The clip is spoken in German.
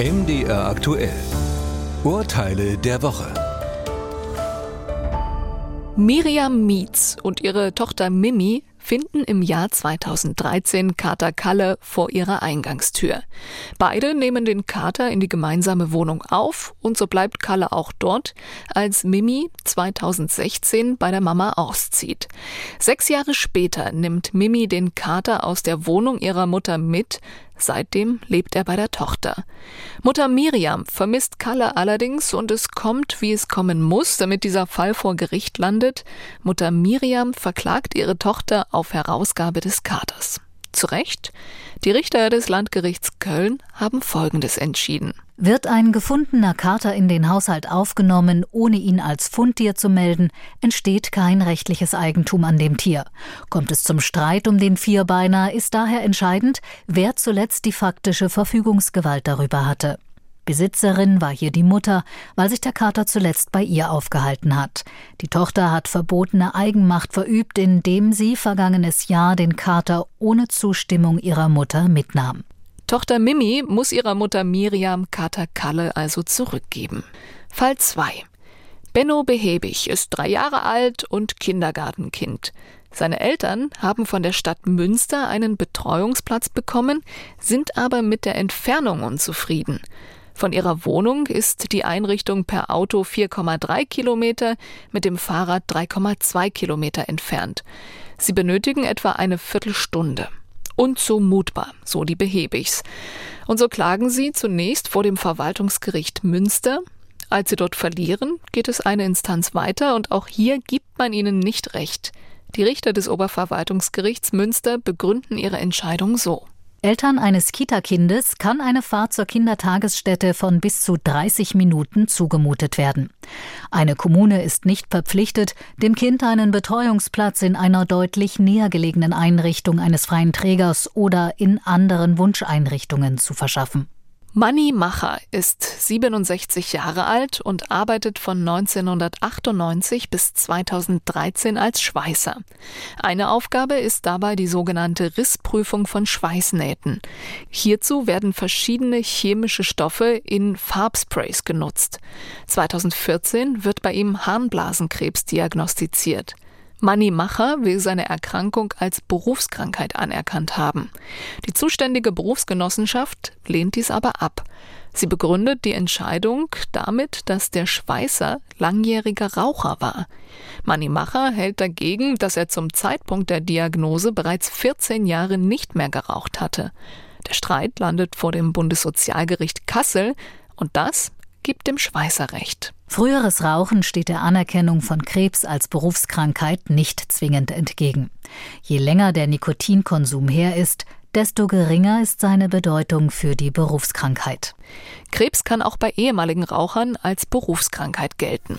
MDR aktuell. Urteile der Woche. Miriam Mietz und ihre Tochter Mimi finden im Jahr 2013 Kater Kalle vor ihrer Eingangstür. Beide nehmen den Kater in die gemeinsame Wohnung auf und so bleibt Kalle auch dort, als Mimi 2016 bei der Mama auszieht. Sechs Jahre später nimmt Mimi den Kater aus der Wohnung ihrer Mutter mit, Seitdem lebt er bei der Tochter. Mutter Miriam vermisst Kalle allerdings und es kommt, wie es kommen muss, damit dieser Fall vor Gericht landet. Mutter Miriam verklagt ihre Tochter auf Herausgabe des Katers. Zu Recht? Die Richter des Landgerichts Köln haben Folgendes entschieden. Wird ein gefundener Kater in den Haushalt aufgenommen, ohne ihn als Fundtier zu melden, entsteht kein rechtliches Eigentum an dem Tier. Kommt es zum Streit um den Vierbeiner, ist daher entscheidend, wer zuletzt die faktische Verfügungsgewalt darüber hatte. Besitzerin war hier die Mutter, weil sich der Kater zuletzt bei ihr aufgehalten hat. Die Tochter hat verbotene Eigenmacht verübt, indem sie vergangenes Jahr den Kater ohne Zustimmung ihrer Mutter mitnahm. Tochter Mimi muss ihrer Mutter Miriam Kater Kalle also zurückgeben. Fall 2. Benno Behebig ist drei Jahre alt und Kindergartenkind. Seine Eltern haben von der Stadt Münster einen Betreuungsplatz bekommen, sind aber mit der Entfernung unzufrieden. Von ihrer Wohnung ist die Einrichtung per Auto 4,3 Kilometer, mit dem Fahrrad 3,2 Kilometer entfernt. Sie benötigen etwa eine Viertelstunde unzumutbar, so die Behebigs. Und so klagen sie zunächst vor dem Verwaltungsgericht Münster. Als sie dort verlieren, geht es eine Instanz weiter und auch hier gibt man ihnen nicht recht. Die Richter des Oberverwaltungsgerichts Münster begründen ihre Entscheidung so. Eltern eines Kita-Kindes kann eine Fahrt zur Kindertagesstätte von bis zu 30 Minuten zugemutet werden. Eine Kommune ist nicht verpflichtet, dem Kind einen Betreuungsplatz in einer deutlich näher gelegenen Einrichtung eines freien Trägers oder in anderen Wunscheinrichtungen zu verschaffen. Manni Macher ist 67 Jahre alt und arbeitet von 1998 bis 2013 als Schweißer. Eine Aufgabe ist dabei die sogenannte Rissprüfung von Schweißnähten. Hierzu werden verschiedene chemische Stoffe in Farbsprays genutzt. 2014 wird bei ihm Harnblasenkrebs diagnostiziert. Manni Macher will seine Erkrankung als Berufskrankheit anerkannt haben. Die zuständige Berufsgenossenschaft lehnt dies aber ab. Sie begründet die Entscheidung damit, dass der Schweißer langjähriger Raucher war. Manni Macher hält dagegen, dass er zum Zeitpunkt der Diagnose bereits 14 Jahre nicht mehr geraucht hatte. Der Streit landet vor dem Bundessozialgericht Kassel und das gibt dem Schweißer recht. Früheres Rauchen steht der Anerkennung von Krebs als Berufskrankheit nicht zwingend entgegen. Je länger der Nikotinkonsum her ist, desto geringer ist seine Bedeutung für die Berufskrankheit. Krebs kann auch bei ehemaligen Rauchern als Berufskrankheit gelten.